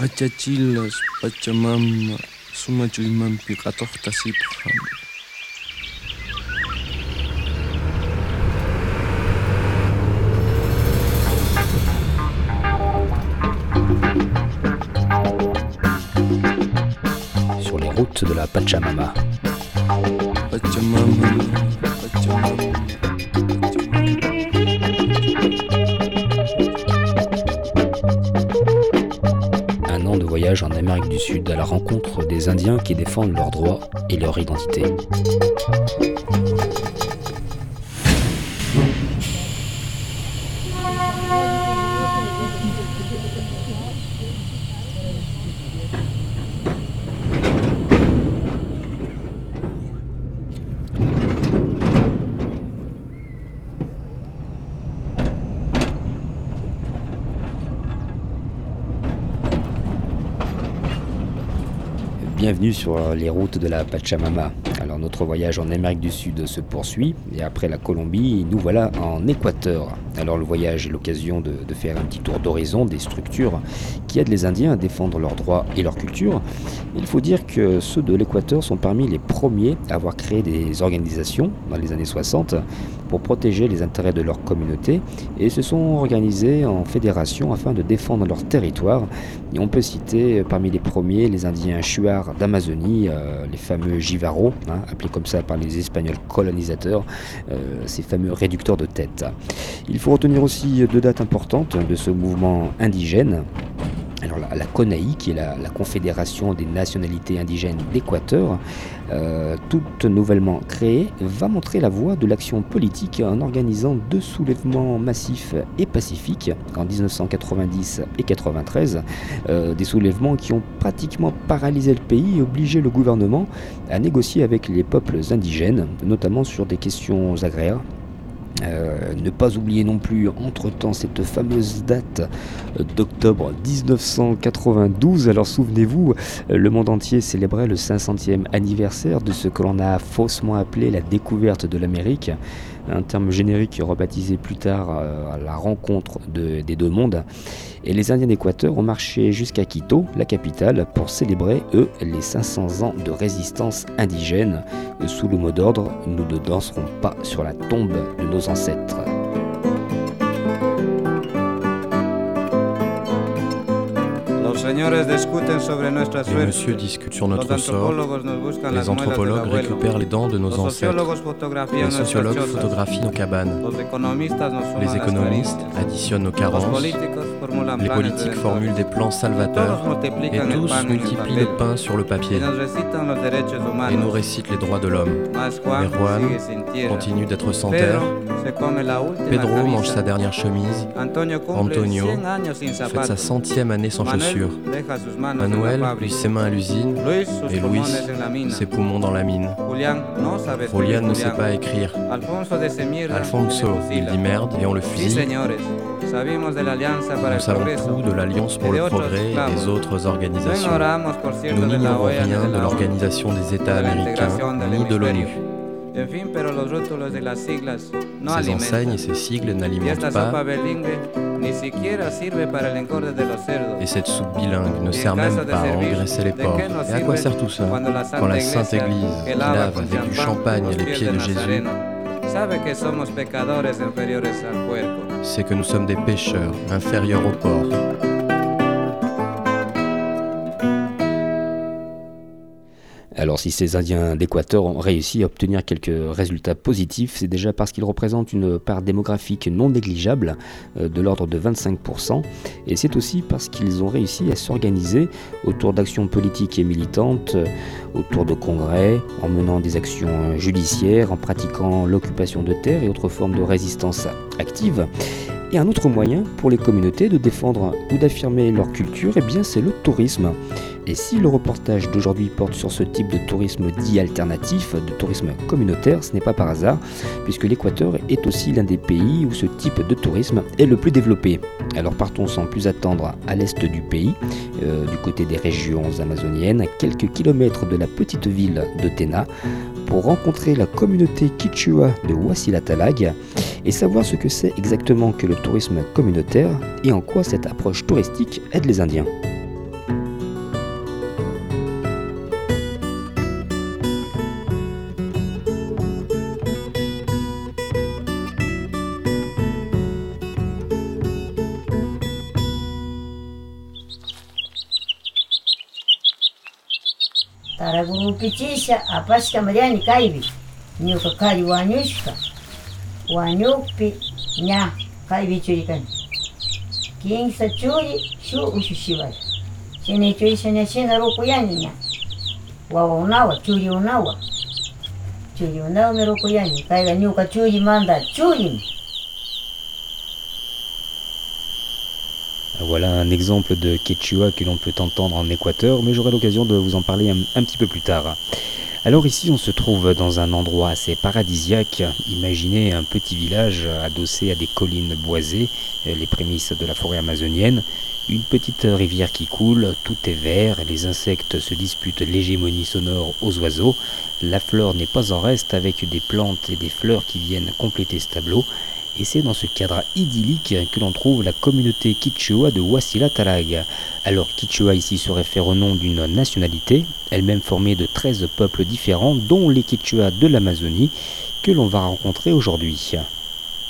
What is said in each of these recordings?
Achachilas, Pachamama, Sumachuymanpi qhatuqtasipqa. Sur les routes de la. Pachamama, en Amérique du Sud à la rencontre des Indiens qui défendent leurs droits et leur identité. Sur les routes de la Pachamama. Alors notre voyage en Amérique du Sud se poursuit et après la Colombie, nous voilà en Équateur. Alors le voyage est l'occasion de, faire un petit tour d'horizon des structures qui aident les Indiens à défendre leurs droits et leur culture. Il faut dire que ceux de l'Équateur sont parmi les premiers à avoir créé des organisations dans les années 60 pour protéger les intérêts de leur communauté et se sont organisés en fédération afin de défendre leur territoire. On peut citer euh, parmi les premiers les Indiens Chuar d'Amazonie, euh, les fameux Jivaro, hein, appelés comme ça par les Espagnols colonisateurs, euh, ces fameux réducteurs de tête. Faut retenir aussi deux dates importantes de ce mouvement indigène. Alors la, CONAI, qui est la, la Confédération des nationalités indigènes d'Équateur, euh, toute nouvellement créée, va montrer la voie de l'action politique en organisant deux soulèvements massifs et pacifiques en 1990 et 93, euh, des soulèvements qui ont pratiquement paralysé le pays et obligé le gouvernement à négocier avec les peuples indigènes, notamment sur des questions agraires euh, ne pas oublier non plus entre-temps cette fameuse date euh, d'octobre 1992. Alors souvenez-vous, euh, le monde entier célébrait le 500e anniversaire de ce que l'on a faussement appelé la découverte de l'Amérique, un terme générique rebaptisé plus tard euh, la rencontre de- des deux mondes. Et les Indiens d'Équateur ont marché jusqu'à Quito, la capitale, pour célébrer, eux, les 500 ans de résistance indigène. Sous le mot d'ordre, nous ne danserons pas sur la tombe de nos ancêtres. Les messieurs discutent sur notre sort. Les anthropologues récupèrent les dents de nos ancêtres. Les sociologues photographient nos cabanes. Les économistes additionnent nos carences. Les politiques formulent des plans salvateurs. Et tous multiplient le pain sur le papier et nous récitent les droits de l'homme. Mais Juan. Continue d'être sans terre. Pedro mange sa dernière chemise. Antonio cumple Antonio 100 años sin Fête sa centième année sans chaussures. Manuel lui ses mains à l'usine et Luis ses poumons dans la mine. Julian ne sait pas écrire. Alfonso il dit merde et on le fusille. Nous savons tout de l'Alliance pour le progrès et des autres organisations. Nous n'ignorons rien de l'Organisation des États américains. ni de l'ONU. Ces enseignes et ces sigles n'alimentent pas. et cette soupe bilingue ne sert même pas à engraisser les ¿de porcs. Et à quoi sert tout ça Quand la Sainte Église, qui lave avec du champagne les pieds de Jésus, C'est que nous sommes des pécheurs, inférieurs au porc. Alors si ces Indiens d'Équateur ont réussi à obtenir quelques résultats positifs, c'est déjà parce qu'ils représentent une part démographique non négligeable, euh, de l'ordre de 25%, et c'est aussi parce qu'ils ont réussi à s'organiser autour d'actions politiques et militantes, euh, autour de congrès, en menant des actions judiciaires, en pratiquant l'occupation de terres et autres formes de résistance active. Et un autre moyen pour les communautés de défendre ou d'affirmer leur culture, eh bien c'est le tourisme. Et si le reportage d'aujourd'hui porte sur ce type de tourisme dit alternatif, de tourisme communautaire, ce n'est pas par hasard, puisque l'Équateur est aussi l'un des pays où ce type de tourisme est le plus développé. Alors partons sans plus attendre à l'est du pays, euh, du côté des régions amazoniennes, à quelques kilomètres de la petite ville de Tena, pour rencontrer la communauté Quichua de Wasilatalag et savoir ce que c'est exactement que le tourisme communautaire et en quoi cette approche touristique aide les Indiens. Para-guru-pitisa, apas-camariani, kai bi, Niu-kakari, wanyushka. Wanyukpi, nha, kai bi churikani Kinsa churi, shu ushushiwari. Shine churisha ña shina rukuyani nha. Wawa unawa, churi unawa. Churi unawa me rukuyani. Caiga niu-ka churi manda, churi mi. Voilà un exemple de quechua que l'on peut entendre en Équateur, mais j'aurai l'occasion de vous en parler un, petit peu plus tard. Alors ici, on se trouve dans un endroit assez paradisiaque. Imaginez un petit village adossé à des collines boisées, euh, les prémices de la forêt amazonienne, une petite rivière qui coule, tout est vert, les insectes se disputent l'hégémonie sonore aux oiseaux, la flore n'est pas en reste avec des plantes et des fleurs qui viennent compléter ce tableau, et c'est dans ce cadre idyllique que l'on trouve la communauté Quichua de Wasila Talag. Alors Quichua ici se réfère au nom d'une nationalité, elle-même formée de 13 peuples différents, dont les Quichua de l'Amazonie, que l'on va rencontrer aujourd'hui.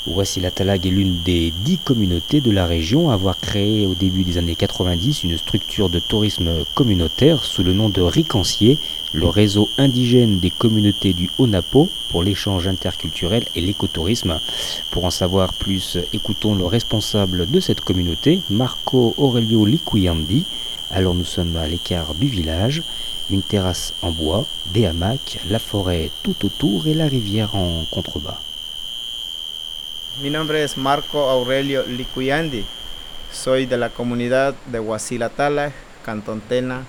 Wasila Talag est l'une des dix communautés de la région à avoir créé au début des années 90 une structure de tourisme communautaire sous le nom de Ricancier, le réseau indigène des communautés du Haut-Napo pour l'échange interculturel et l'écotourisme. Pour en savoir plus, écoutons le responsable de cette communauté, Marco Aurelio Liquiandi. Alors nous sommes à l'écart du village, une terrasse en bois, des hamacs, la forêt tout autour et la rivière en contrebas. Mi nombre es Marco Aurelio Licuyandi. Soy de la comunidad de Huasila Tala, Cantón Tena,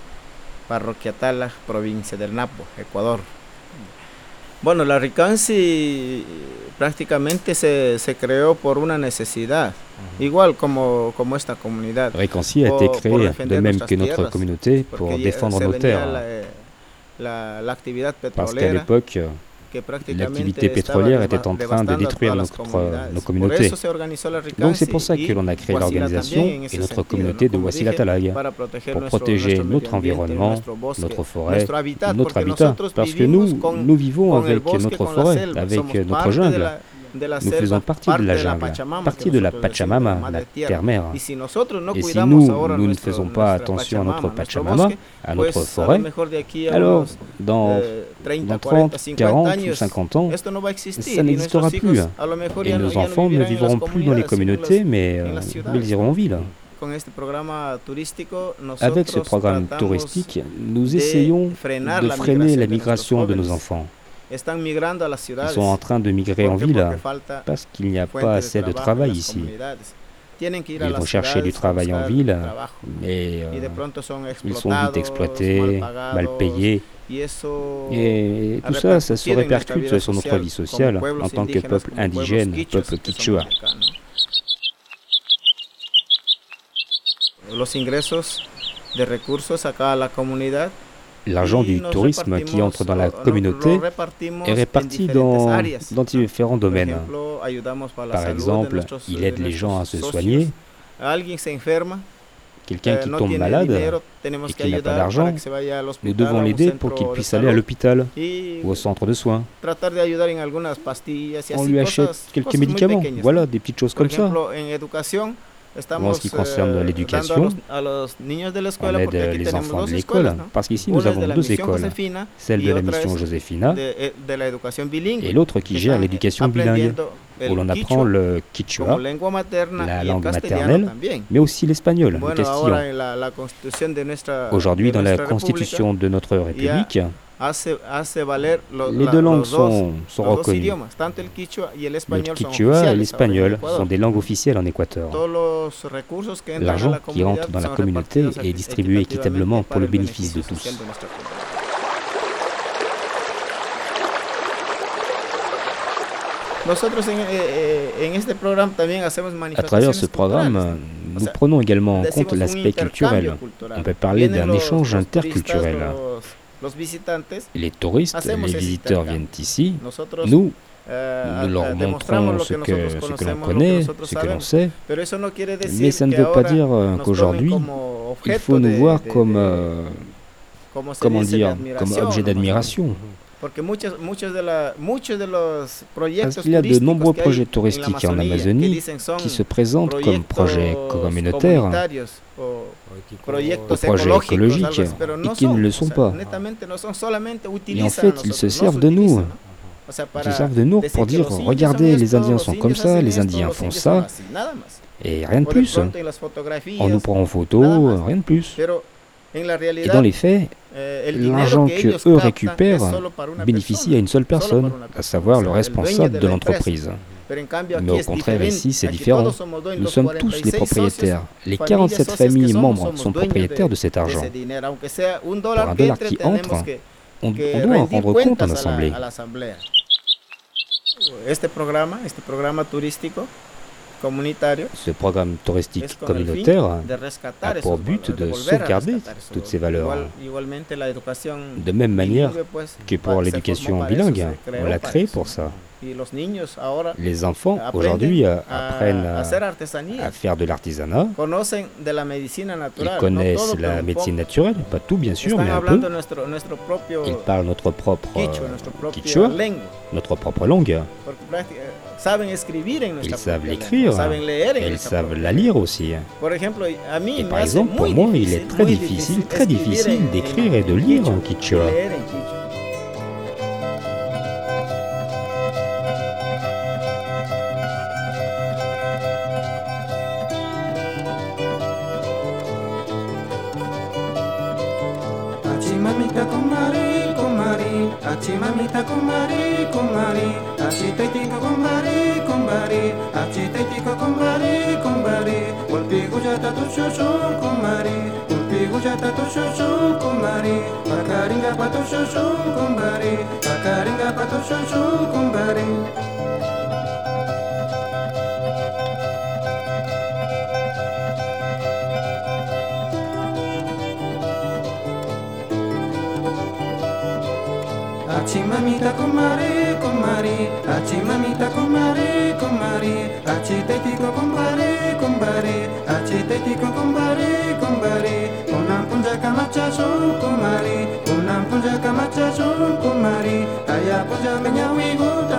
Parroquia Tala, provincia del Napo, Ecuador. Bueno, la Ricansi prácticamente se, se creó por una necesidad, igual como, como esta comunidad. Ricancy a été Por- créé por de même que notre tierras, communauté pour ya défendre nos terres. La, la- la actividad Parce qu'à petrolera l'époque, l'activité pétrolière était en train de détruire notre- comunidades. nos communautés. Donc c'est pour ça que l'on a créé l'organisation et notre communauté de proteger pour protéger notre environnement, notre forêt, notre habitat. Parce que nous, nous vivons avec notre forêt, avec notre jungle. Nous faisons partie de la jungle, partie de la Pachamama, la terre-mère. Et si nous, nous ne faisons pas attention à notre Pachamama, à notre forêt, alors dans, eh, 30, dans 40, 30, 50 40 ou años, 50 ans, ça n'existera plus. et nos enfants ne vivront plus dans les communautés, mais euh, ils iront en ville. Avec ce programme touristique, nous essayons de freiner la migration de nos enfants. Ils sont en train de migrer en ville parce qu'il n'y a pas assez de travail ici. Ils vont chercher du travail en ville, mais euh, ils sont vite exploités, mal payés. Et tout ça, ça se répercute sur notre vie sociale en tant que peuple indigène, peuple quichua. mexicanos. Los ingresos de recursos acá a la comunidad L'argent du tourisme qui entre dans la communauté est réparti dans, différents domaines. Par exemple, il de aide les gens à se soigner. Quelqu'un eh, qui tombe malade, et qui n'a pas d'argent, nous devons l'aider pour qu'il puisse aller à l'hôpital ou au centre de soins. On lui achète quelques médicaments. Voilà, des petites choses comme ça. En ce qui concerne eh, l'éducation, On aide les enfants de l'école, parce qu'ici nous avons deux écoles, celle de la mission Josefina eh, et l'autre qui gère l'éducation bilingue, où l'on apprend le quichua, la langue maternelle, mais aussi l'espagnol, le castillan. Aujourd'hui, dans la constitution de notre République, les deux langues sont, sont reconnues. Le quichua et l'espagnol sont des langues officielles en Équateur. L'argent la qui entre dans la communauté est distribué équitablement pour le bénéfice de tous. social de nuestra comunidad. Nosotros en, eh, eh, en este programa también hacemos À manifestaciones travers ce programme, nous prenons également en compte l'aspect culturel. On peut parler d'un échange interculturel. Les touristes, les visiteurs viennent ici. Nous, eh, nous leur eh, montrons ce que ce que l'on connaît, ce que l'on sait. Mais ça ne veut pas dire qu'aujourd'hui, il faut nous voir comme, euh, comment dire, comme objet d'admiration. Parce qu'il y a de nombreux projets touristiques en Amazonie qui se présentent comme projets communautaires ou projets écologiques et qui ne le sont pas. Et en fait, ils se servent de nous. Ils se servent de nous pour dire regardez, les Indiens sont comme ça, les Indiens font ça, et rien de plus. fotografías, On nous prend en photo, rien de plus. Et dans les faits, eh, l'argent que eux récupèrent bénéficie à une seule personne, à savoir le responsable de l'entreprise. Mais au contraire, ici, c'est différent. Nous sommes tous les 46 propriétaires. Les familias 47 socias que familles membres sont propriétaires de- cet argent. un Pour dollar qui entre, On, doit en rendre compte en assemblée. a la asamblea. Este programa, este programa turístico comunitario, Ce programme touristique communautaire a pour but de sauvegarder toutes ces valeurs. De même manière que pour l'éducation bilingue, on l'a créé pour ça. Les enfants aujourd'hui apprennent à, faire de l'artisanat. Ils connaissent la médecine naturelle, pas tout bien sûr, mais un peu. Ils parlent notre propre, quichua, euh, notre propre langue. Porque prácti- saben escribir en nuestra Ils savent l'écrire, et ils savent la lire aussi. Et me par exemple, pour moi, il est très difficile, très difficile d'écrire et de lire en quichua,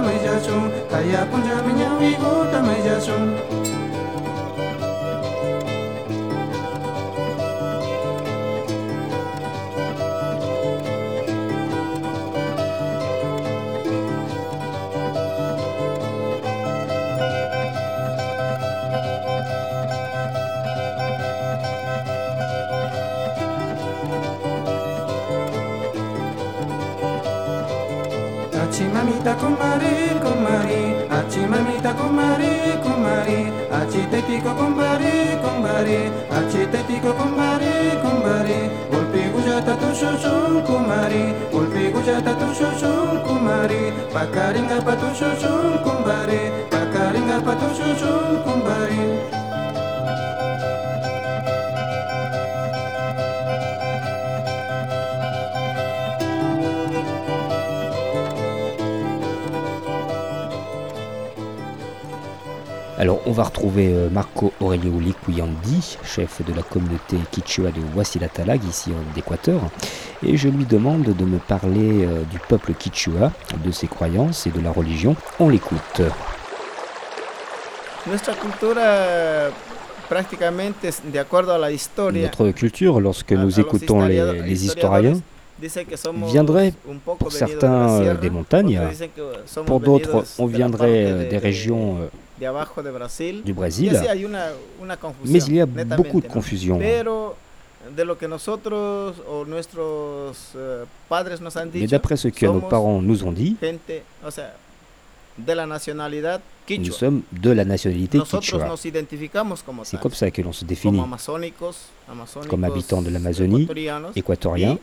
tamai jachung, taya punja minyang igu tamai jachung. kembali kembali Acitetico kembali kembali Acitetico kembali kembali Volpigu jata tu susul kumari Volpigu jata tu susul kumari Pakaringa patu susul kumbari Pakaringa patu susul kumbari Alors, on va retrouver euh, Marco Aurelio Liquiandi, chef de la communauté Quichua de Wasilatalag, ici en Équateur, et je lui demande de me parler euh, du peuple Quichua, de ses croyances et de la religion. On l'écoute. Notre culture, lorsque nous écoutons les, historiens, viendrait pour certains des montagnes, pour d'autres, on viendrait euh, de- des régions de abajo de Brasil. du Y Brésil, así hay una, una confusión, mais il y a beaucoup de confusion. Eh, Mais d'après ce que nos parents nous ont dit, gente, o sea, de la nacionalidad nous sommes de la nationalité Quichua. C'est comme ça que l'on se définit, Comme habitants de l'Amazonie, équatoriens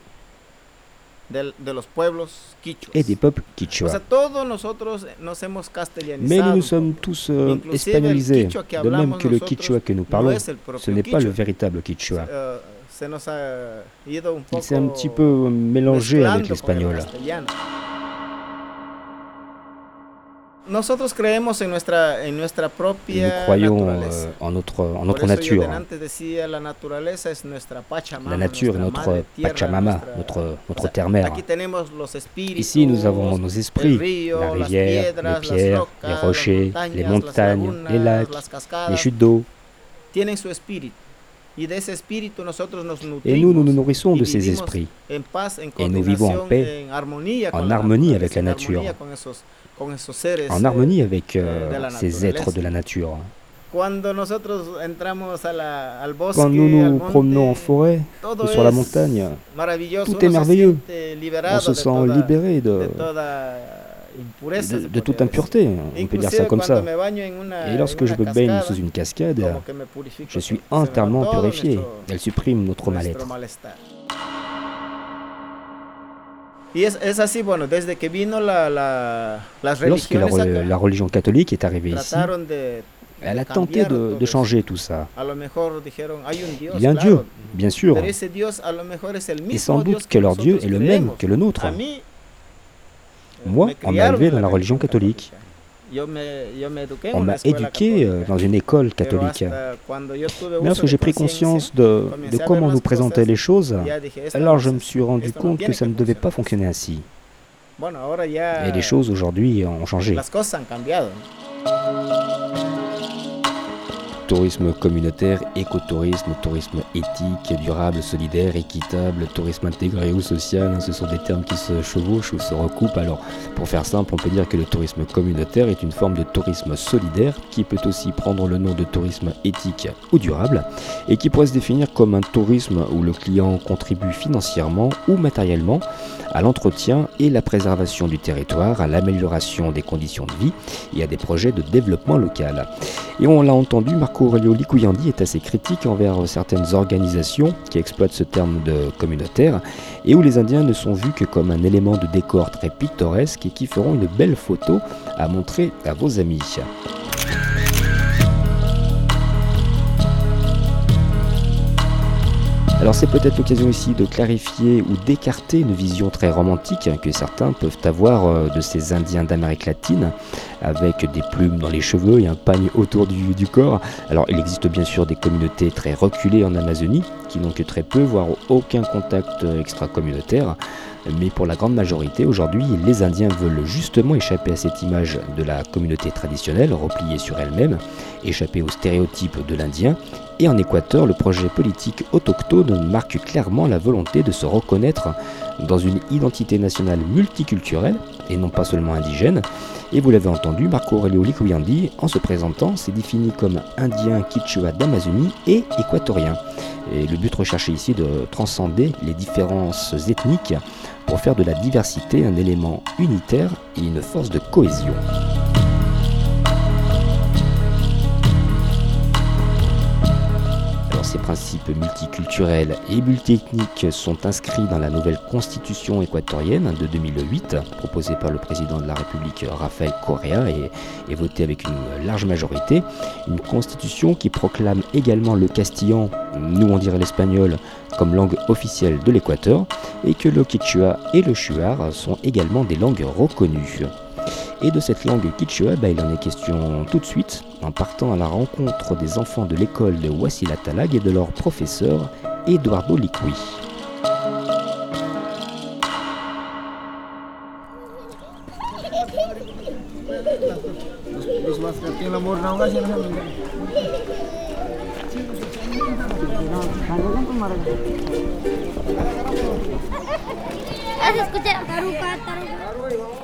y del- de los pueblos quichuas. et des peuples O sea, Quichua. todos nosotros nos hemos castellanizado. Mais nous sommes tous euh, espagnolisés, de même que le Quichua que nous no parlons, ce n'est pas le véritable Quichua. Eh, se nos ha ido un Il s'est un petit peu mélangé avec l'espagnol. Castellano. Nosotros creemos en nuestra, en nuestra Nous propia naturaleza. euh, en notre, en nature. decía, la naturaleza es nuestra Pachamama, La nature est notre Pachamama, notre, notre terre-mère. Ici, nous avons nos esprits, río, la las rivière, piedras, les las pierres, rocas, les rochers, montañas, les montagnes, les lacs, les chutes d'eau. Et nous, nous nous nourrissons de ces esprits. Et nous vivons en paix, en la harmonie avec la nature. esos, con esos seres, En eh, harmonie avec euh, la ces êtres de la nature. La, Quand nous nous promenons en forêt ou sur la montagne, tout est merveilleux. on se sent libéré de de, toute impureté, on peut dire ça comme ça. Et lorsque je me baigne sous une cascade, je suis entièrement purifié. Elle supprime notre mal-être. Lorsque la, religion catholique est arrivée ici, elle a tenté de, de changer tout ça. Il y a un Dieu, bien sûr, et sans doute que leur Dieu est le même que le nôtre. Moi, on m'a élevé dans la religion catholique. On m'a éduqué euh, dans une école catholique. Mais lorsque j'ai pris conscience de, de comment nous présentaient les choses, alors je me suis rendu compte que ça ne devait pas fonctionner ainsi. Et les choses aujourd'hui ont changé. Tourisme communautaire, écotourisme, tourisme éthique, durable, solidaire, équitable, tourisme intégré ou social, hein, ce sont des termes qui se chevauchent ou se recoupent. Alors, pour faire simple, on peut dire que le tourisme communautaire est une forme de tourisme solidaire qui peut aussi prendre le nom de tourisme éthique ou durable et qui pourrait se définir comme un tourisme où le client contribue financièrement ou matériellement à l'entretien et la préservation du territoire, à l'amélioration des conditions de vie et à des projets de développement local. Et on l'a entendu, Marco Aurelio est assez critique envers certaines organisations qui exploitent ce terme de communautaire et où les Indiens ne sont vus que comme un élément de décor très pittoresque et qui feront une belle photo à montrer à vos amis. Alors c'est peut-être l'occasion ici de clarifier ou d'écarter une vision très romantique que certains peuvent avoir euh, de ces Indiens d'Amérique latine avec des plumes dans les cheveux et un pagne autour du, corps. Alors il existe bien sûr des communautés très reculées en Amazonie qui n'ont que très peu voire aucun contact euh, extra-communautaire. Mais pour la grande majorité, aujourd'hui, les Indiens veulent justement échapper à cette image de la communauté traditionnelle, repliée sur elle-même, échapper aux stéréotypes de l'Indien. Et en Équateur, le projet politique autochtone marque clairement la volonté de se reconnaître dans une identité nationale multiculturelle et non pas seulement indigène. Et vous l'avez entendu, Marco Aurelio Likuyandi, en se présentant, s'est défini comme indien Quichua d'Amazonie et équatorien. Et le but recherché ici est de transcender les différences ethniques pour faire de la diversité un élément unitaire et une force de cohésion. Ces principes multiculturels et multiethniques sont inscrits dans la nouvelle constitution équatorienne de 2008, proposée par le président de la République Rafael Correa et, votée avec une large majorité. Une constitution qui proclame également le castillan, nous on dirait l'espagnol, comme langue officielle de l'Équateur, et que le quichua et le shuar sont également des langues reconnues. Et de cette langue quichua, bah, il en est question tout de suite, en partant à la rencontre des enfants de l'école de Wasilatalag et de leur professeur Eduardo Liqui.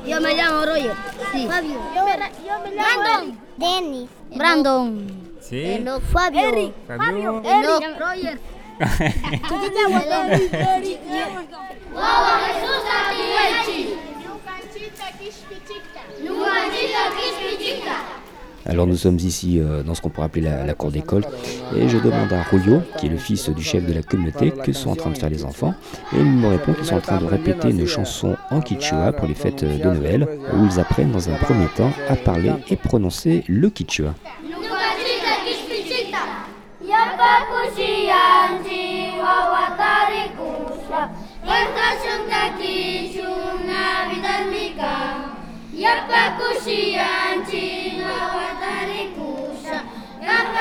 Yo me llamo Roger. Sí. Fabio. Yo me, yo me llamo Brandon. Dennis. Brandon. Sí. Enoch. Fabio. Fabio. Fabio. Enoch. Roger. Wawa Jesús. Alors nous sommes ici euh, dans ce qu'on pourrait appeler la, cour d'école et je demande à Julio, qui est le fils du chef de la communauté, que sont en train de faire les enfants et il me répond qu'ils sont en train de répéter une chanson en quichua pour les fêtes de Noël où ils apprennent dans un premier temps à parler et prononcer le quichua.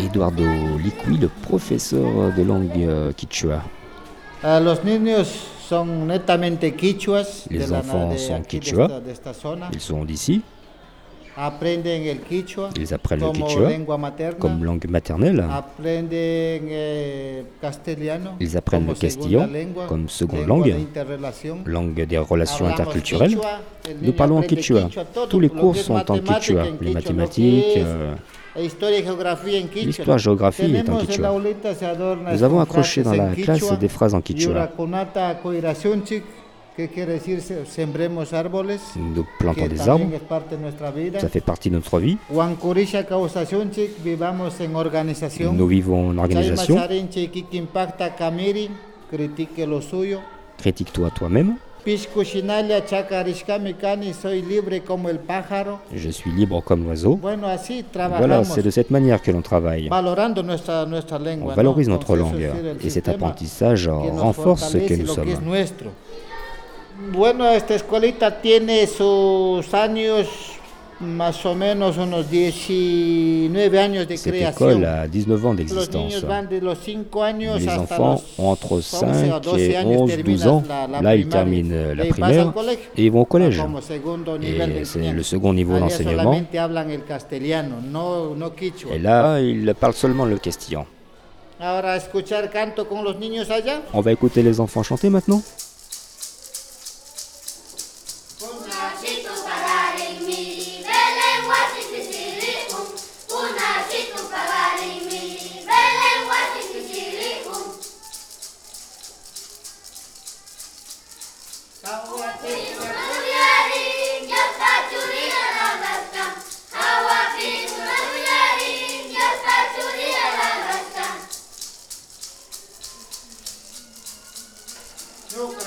Eduardo Liqui, le professeur de langue euh, quichua. Ah, los niños son netamente quichuas. Les enfants de sont de quichua. esta- de esta zona. Ils sont d'ici, ils apprennent le quichua comme langue maternelle. Eh. Ils apprennent le castillan comme seconde langue, langue des relations interculturelles. Nous parlons en quichua. Tous les cours sont en quichua. Les mathématiques, es euh, Historia y geografía en quichua. L'histoire, géographie est en quichua. Nous avons accroché dans la classe des phrases en quichua. Nous plantons des arbres, ça fait partie de notre vie. Nous vivons en organisation. Critique-toi toi-même. Je suis libre comme l'oiseau. Voilà, c'est de cette manière que l'on travaille. On valorise ¿no? notre langue et cet apprentissage renforce ce que nous sommes. Bueno, esta escuelita tiene sus años, más o menos unos 19 años de Cette école a 19 ans d'existence. van de los 5 años Les enfants ont entre 11 5 o 12 et años 11, 12 terminan ans. Là, ils terminent la primaire et ils vont au collège. Et c'est le second niveau d'enseignement. Et là, ils parlent seulement le castillan. On va écouter les enfants chanter maintenant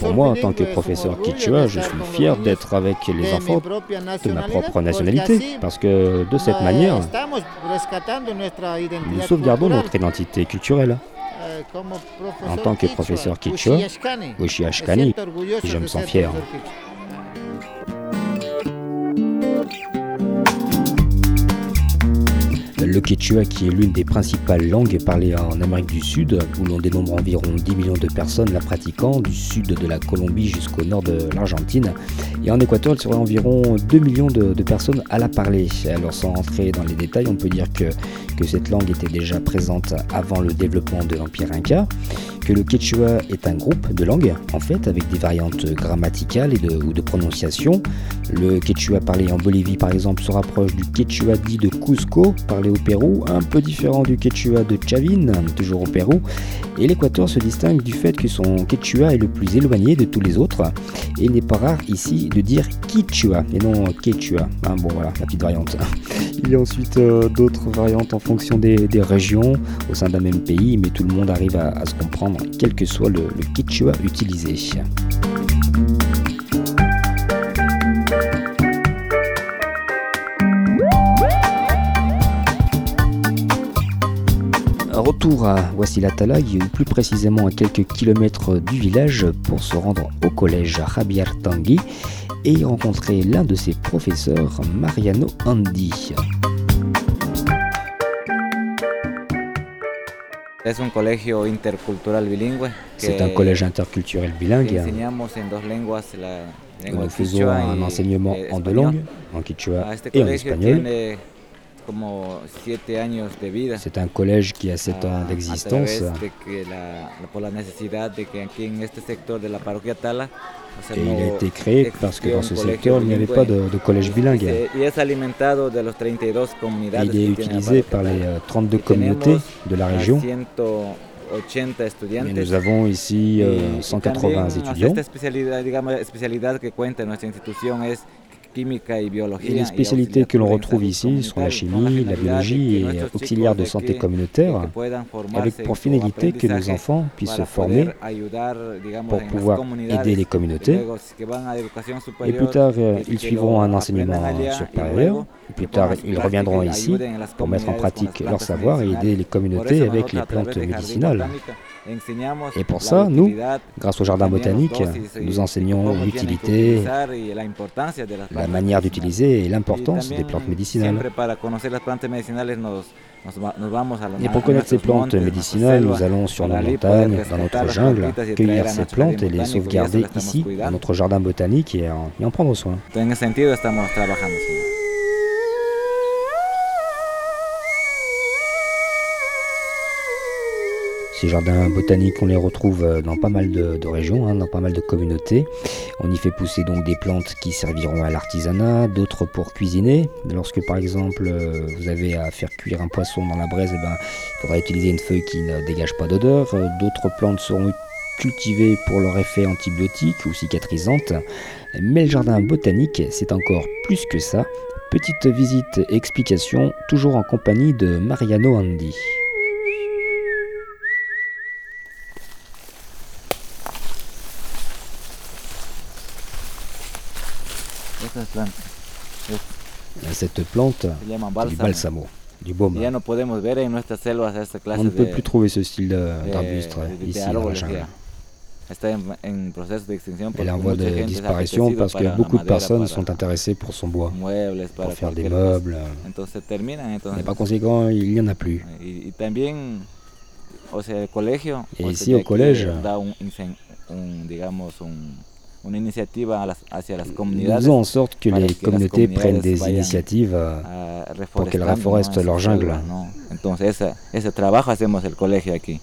Pour moi, en tant que professeur quichua, je suis fier d'être avec les enfants de ma propre nationalité, parce que de cette eh, manière, nous sauvegardons notre identité culturelle. Profesor En tant que professeur quichua, me Ashkani, je me sens fier. Le quechua, qui est l'une des principales langues parlées en Amérique du Sud, où l'on dénombre environ 10 millions de personnes la pratiquant, du sud de la Colombie jusqu'au nord de l'Argentine. Et en Équateur, il serait environ 2 millions de, personnes à la parler. Alors sans entrer dans les détails, on peut dire que, que cette langue était déjà présente avant le développement de l'Empire Inca, que le quechua est un groupe de langues, en fait, avec des variantes grammaticales et de, ou de prononciation. Le quechua parlé en Bolivie, par exemple, se rapproche du quechua dit de Cusco, parlé au Pérou, un peu différent du quechua de Chavin, toujours au Pérou. Et l'Équateur se distingue du fait que son quechua est le plus éloigné de tous les autres. Et il n'est pas rare ici de dire quichua et non quechua. Hein, bon, voilà, la petite variante. Il y a ensuite euh, d'autres variantes en fonction des, régions au sein d'un même pays, mais tout le monde arrive à, se comprendre, quel que soit le quechua utilisé. Retour à Wassilatalaï, ou plus précisément à quelques kilomètres du village, pour se rendre au collège Javier Tanguy et rencontrer l'un de ses professeurs, Mariano Andy. C'est un collège interculturel bilingue. Nous faisons un enseignement en deux langues, en quichua Ah, et en espagnol. C'est un collège qui a 7 ans Ah, d'existence et il a été créé parce que dans ce secteur, il n'y avait pas de, de collège bilingue. se- y es alimentado de los 32 Et comunidades il est utilisé par les Tala. euh, 32 Y communautés de la région. 180 Et nous avons ici euh, Y- y 180 también, o sea, étudiants. Et les spécialités que l'on retrouve ici sont la chimie, la biologie et auxiliaires de santé communautaire, avec pour finalité que nos enfants puissent se former pour pouvoir aider les communautés. Et plus tard, euh, ils suivront un enseignement supérieur. Plus tard, ils reviendront ici pour mettre en pratique leur savoir et aider les communautés avec les plantes médicinales. Et pour ça, nous, grâce au jardin botanique, nous enseignons l'utilité, la manière d'utiliser et l'importance des plantes médicinales. Et pour connaître ces plantes médicinales, nous allons sur nos montagnes, dans notre jungle, cueillir ces plantes et les sauvegarder ici, dans notre jardin botanique, et en prendre soin. Ces jardins botaniques, on les retrouve euh, dans pas mal de, régions, hein, dans pas mal de communautés. On y fait pousser donc des plantes qui serviront à l'artisanat, d'autres pour cuisiner. Lorsque par exemple euh, vous avez à faire cuire un poisson dans la braise, eh ben, il faudra utiliser une feuille qui ne dégage pas d'odeur. Euh, D'autres plantes seront cultivées pour leur effet antibiotique ou cicatrisante. Mais le jardin botanique, c'est encore plus que ça. Petite visite explication, toujours en compagnie de Mariano Andy. Cette plante, du balsamo, du baume. On ne peut plus trouver ce style d'arbuste ici dans la jungle. Elle est en voie de disparition parce que beaucoup de personnes sont intéressées pour son bois, pour faire des meubles. Et par conséquent, il n'y en a plus. Et ici, au collège, da un, incen- un, digamos, un, una iniciativa a las- hacia las Nous comunidades faisons en sorte que les que communautés prennent des initiatives euh, a pour qu'elles reforestent leur jungle. selvas, ¿no? Entonces, esa- ese trabajo hacemos el colegio aquí.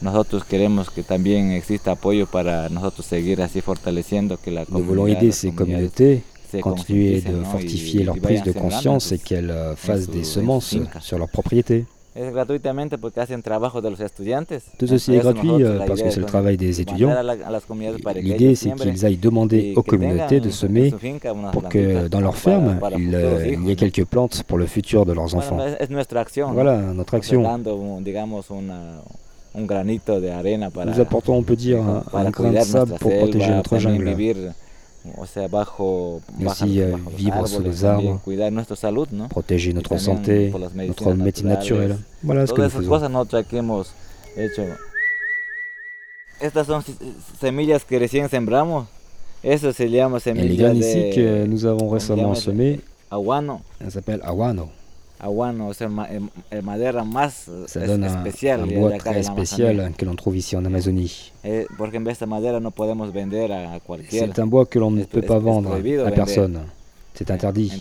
Nosotros queremos que también exista apoyo para nosotros seguir así fortaleciendo que la Nous voulons aider ces communautés, se continuer de fortifier leur prise de conscience et qu'elles fassent des semences sur leur propriété. Es gratuitamente porque hacen trabajo de los estudiantes. Tout ceci est gratuit euh, parce que c'est es le travail des étudiants. L'idée, c'est qu'ils aillent demander aux communautés de semer pour que dans leur ferme, il, euh, il y ait quelques plantes pour le futur de leurs enfants. Voilà notre action. Nous apportons, on peut dire, un, un grain de sable pour protéger notre jungle. O sea, bajo, aussi, bajo vivre sous les arbres. protéger notre santé, notre médecine naturelle. Voilà ce que nous faisons. hecho. Estas son semillas que recién sembramos. Eso se llama Et les semillas graines ici de que nous avons ¿cómo se récemment semées, aguano. elles s'appellent awano. Aguano madera más eh, un, especial de acá très de Amazonía. que l'on trouve ici en Amazonie. Eh, porque en esta madera no podemos vender a, a cualquiera. C'est un bois que l'on ne peut pas vendre à personne. C'est interdit. De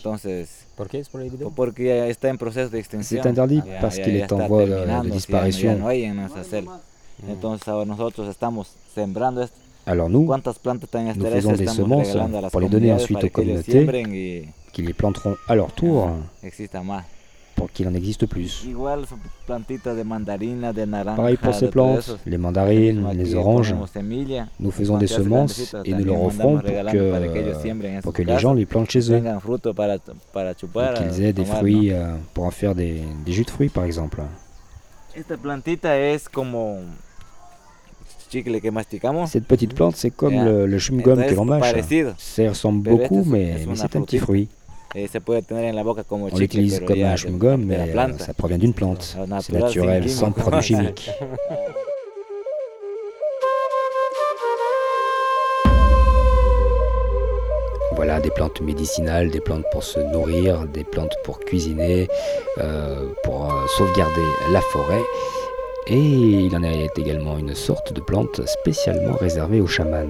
extinción. C'est interdit parce qu'il est en voie de- disparition. Ya no hay en nuestra selva. Entonces ahora nosotros estamos sembrando esto. Alors nous, ¿Cuántas plantas están nous faisons des estamos semences pour les donner ensuite aux communautés qui les planteront à leur tour. Pour qu'il en existe plus. Pareil pour ces plantes, les mandarines, les oranges. Nous faisons des semences et nous leur offrons pour que pour les gens les plantent chez eux. Qu'ils aient des fruits euh, pour en faire des, des jus de fruits par exemple. Cette petite plante, c'est comme le, le chewing-gum que l'on mâche. Ça ressemble beaucoup, mais, c'est un petit fruit. Eh, On l'utilise comme un chewing-gum, mais euh, ça provient d'une plante. C'est naturel, sans produits chimiques. Voilà, des plantes médicinales, des plantes pour se nourrir, des plantes pour cuisiner, euh, pour euh, sauvegarder la forêt. Et il en est également une sorte de plante spécialement réservée aux chamans.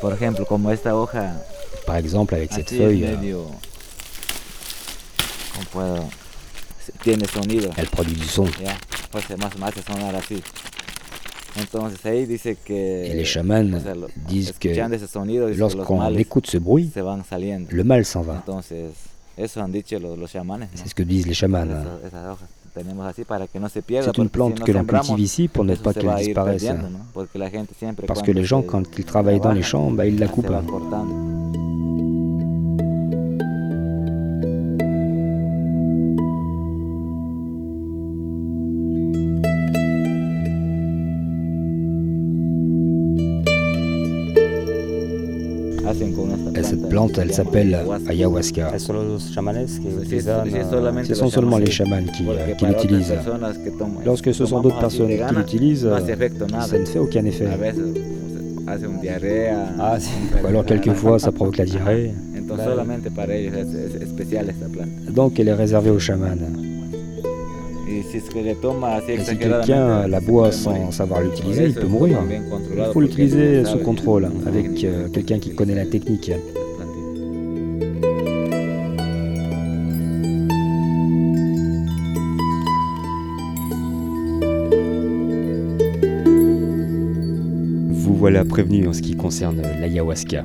Por ejemplo, como esta hoja Par exemple, avec cette feuille, euh, medio, ¿cómo puedo? Se- Tiene sonido. elle produit du son. Ya, pues se más hace sonar así. Entonces ahí dice que Et les chamans o sea, lo- disent que lorsqu'on écoute ce bruit, le mal s'en va. C'est ce que disent les chamans. Hojas tenemos así para que no se pierda. C'est une plante si que l'on cultive ici pour ne pas qu'elle disparaisse. Parce que les gens, quand ils travaillent dans les champs, bah, ils la coupent. Sí, ah, solamente Ce los sont seulement les chamanes, chamans qui, euh, qui l'utilisent. Lorsque ce sont d'autres personnes qui l'utilisent, euh, ça ne fait aucun effet. Ah, Ou alors quelquefois, ça provoque la diarrhée. Donc elle est réservée aux chamans. Et si quelqu'un la boit sans savoir l'utiliser, il peut mourir. Il faut l'utiliser sous contrôle, cómo avec euh, quelqu'un qui connaît la technique. Prévenu en ce qui concerne l'ayahuasca.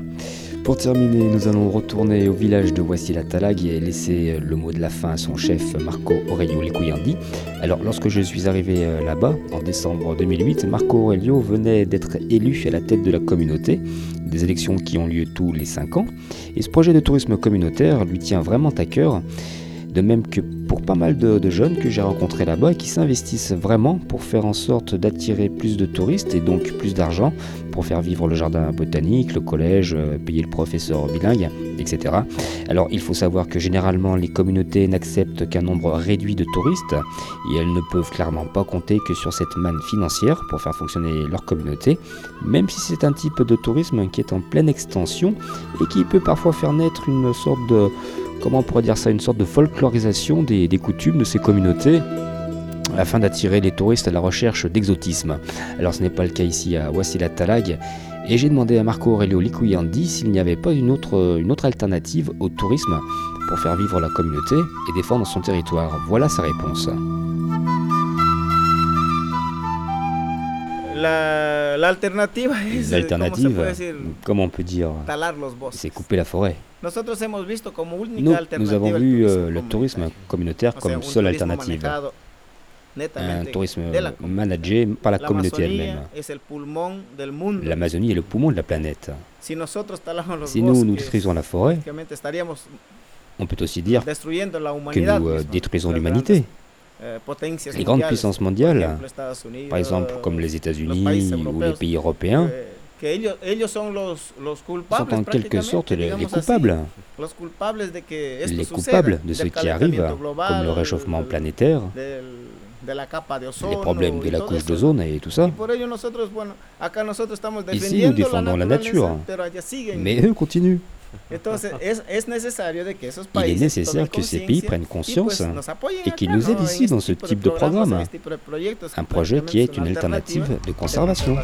Pour terminer, nous allons retourner au village de Wassila-Talag et laisser le mot de la fin à son chef Marco Aurelio Likuyandi. Alors, lorsque je suis arrivé euh, là-bas, en décembre 2008, Marco Aurelio venait d'être élu à la tête de la communauté, des élections qui ont lieu tous les 5 ans, et ce projet de tourisme communautaire lui tient vraiment à cœur. De même que pour pas mal de, de jeunes que j'ai rencontrés là-bas et qui s'investissent vraiment pour faire en sorte d'attirer plus de touristes et donc plus d'argent pour faire vivre le jardin botanique, le collège, euh, payer le professeur bilingue, etc. Alors il faut savoir que généralement les communautés n'acceptent qu'un nombre réduit de touristes et elles ne peuvent clairement pas compter que sur cette manne financière pour faire fonctionner leur communauté, même si c'est un type de tourisme qui est en pleine extension et qui peut parfois faire naître une sorte de comment on pourrait dire ça, une sorte de folklorisation des, coutumes de ces communautés afin d'attirer les touristes à la recherche d'exotisme. Alors ce n'est pas le cas ici à Wassila Talag, et j'ai demandé à Marco Aurelio Likuyandi s'il n'y avait pas une autre, une autre alternative au tourisme pour faire vivre la communauté et défendre son territoire. Voilà sa réponse. La, la alternativa es, eh, ¿cómo se puede L'alternative, comment on peut dire, talar los bosques. c'est couper la forêt. Nosotros hemos visto como única Nous, nous avons vu euh, le tourisme communautaire comme seule alternative. Un tourisme la managé par la La communauté elle-même. L'Amazonie est le poumon de la planète. Si nous, nous détruisons la forêt, on peut aussi dire la que nous euh, détruisons l'humanité. Potencias Les grandes puissances mondiales, par exemple comme les États-Unis ou les pays européens, eh, sont en quelque sorte les, coupables. Les coupables de ce qui arrive, comme le réchauffement planétaire, les problèmes de la couche d'ozone et tout ça. Ici, nous défendons la nature. Mais eux continuent. Entonces, es, es necesario de que esos Il est nécessaire que ces pays prennent conscience et qu'ils nous ¿no? aident en ici dans ce type de programme. Un projet qui est une alternative de conservation.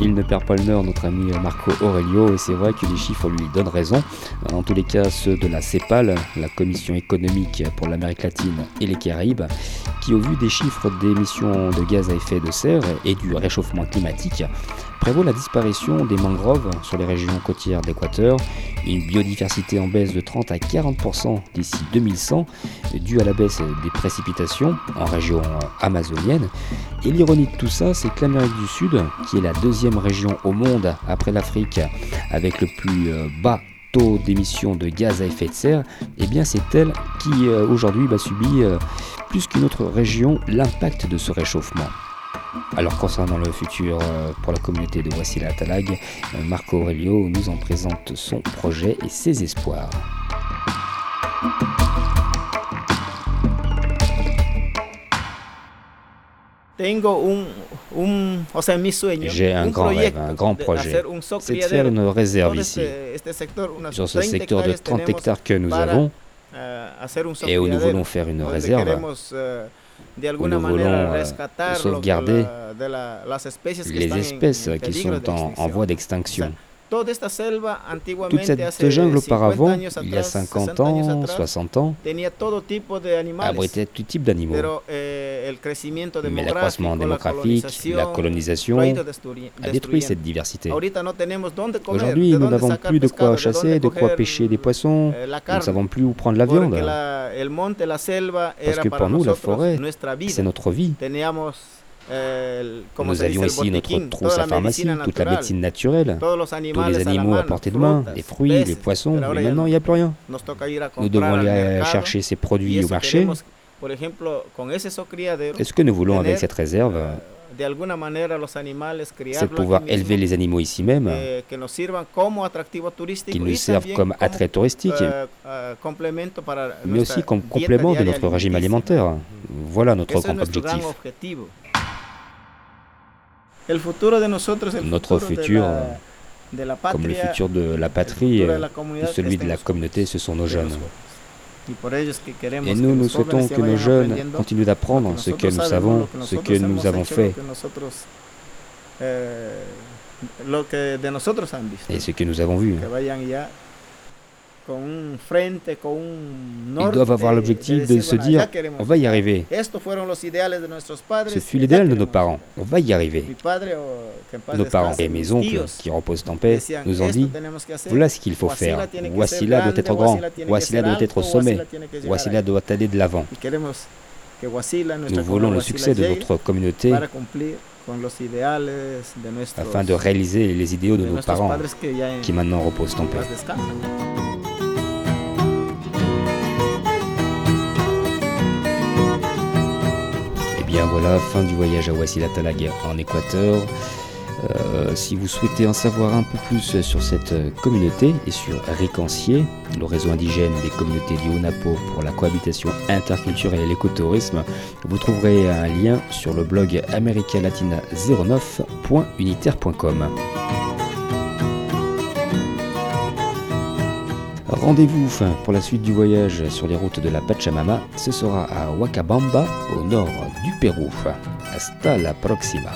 Il ne perd pas le nord, notre ami Marco Aurelio, et c'est vrai que les chiffres lui donnent raison. En tous les cas, ceux de la CEPAL, la Commission économique pour l'Amérique latine et les Caraïbes, qui, au vu des chiffres d'émissions de gaz à effet de serre et du réchauffement climatique, prévoit la disparition des mangroves sur les régions côtières d'Équateur, une biodiversité en baisse de 30 à 40% d'ici 2100, due à la baisse des précipitations en région amazonienne. Et l'ironie de tout ça, c'est que l'Amérique du Sud, qui est la deuxième région au monde après l'Afrique, avec le plus euh, bas taux d'émission de gaz à effet de serre, eh bien c'est elle qui euh, aujourd'hui va subit euh, plus qu'une autre région l'impact de ce réchauffement. Alors concernant le futur euh, pour la communauté de Wassila Talag, Marco Aurelio nous en présente son projet et ses espoirs. J'ai un grand rêve, un grand projet. C'est de faire une réserve ici, sur ce secteur de 30 hectares que nous avons, et où nous voulons faire une réserve, où nous voulons euh, sauvegarder les espèces qui sont en, en voie d'extinction. Toute cette jungle auparavant, il y a 50 ans, 60 ans, abritait tout type d'animaux. Eh, Mais l'accroissement démographique, la colonisation a détruit cette diversité. Aujourd'hui, nous n'avons plus de quoi chasser, de quoi pêcher des poissons, eh, nous ne savons plus où prendre la viande. Parce que pour nous, la forêt, c'est notre vie. Nous avions ici notre trousse à pharmacie, toute la médecine naturelle, tous les animaux à portée de main, les fruits, les poissons, mais maintenant il n'y a plus rien. Nous devons aller chercher ces produits au marché. Et ce que nous voulons avec cette réserve, c'est de pouvoir élever les animaux ici même, qui nous servent comme attrait touristique, mais aussi comme complément de notre régime alimentaire. Voilà notre objectif. Notre futur, comme le futur de la patrie, et celui de la communauté, ce sont nos jeunes. Et nous, nous souhaitons que nos jeunes continuent d'apprendre ce que nous savons, ce que nous avons fait. Et ce que nous avons vu. Ils doivent avoir l'objectif de se dire, on va y arriver. Ce fut l'idéal de nos parents, on va y arriver. Nos parents et mes oncles, qui reposent en paix, nous ont dit, voilà ce qu'il faut faire. Là doit être grand, là doit être au sommet, là doit aller de l'avant. Nous voulons le succès de notre communauté afin de réaliser les idéaux de nos parents qui maintenant reposent en paix. Bien voilà, fin du voyage à Wassilatalaga en Équateur. Euh, si vous souhaitez en savoir un peu plus sur cette communauté et sur Ricancier, le réseau indigène des communautés du Haut-Napo pour la cohabitation interculturelle et l'écotourisme, vous trouverez un lien sur le blog americalatina09.unitaire.com. Rendez-vous pour la suite du voyage sur les routes de la Pachamama, ce sera à Huacabamba, au nord du Pérou. Hasta la próxima.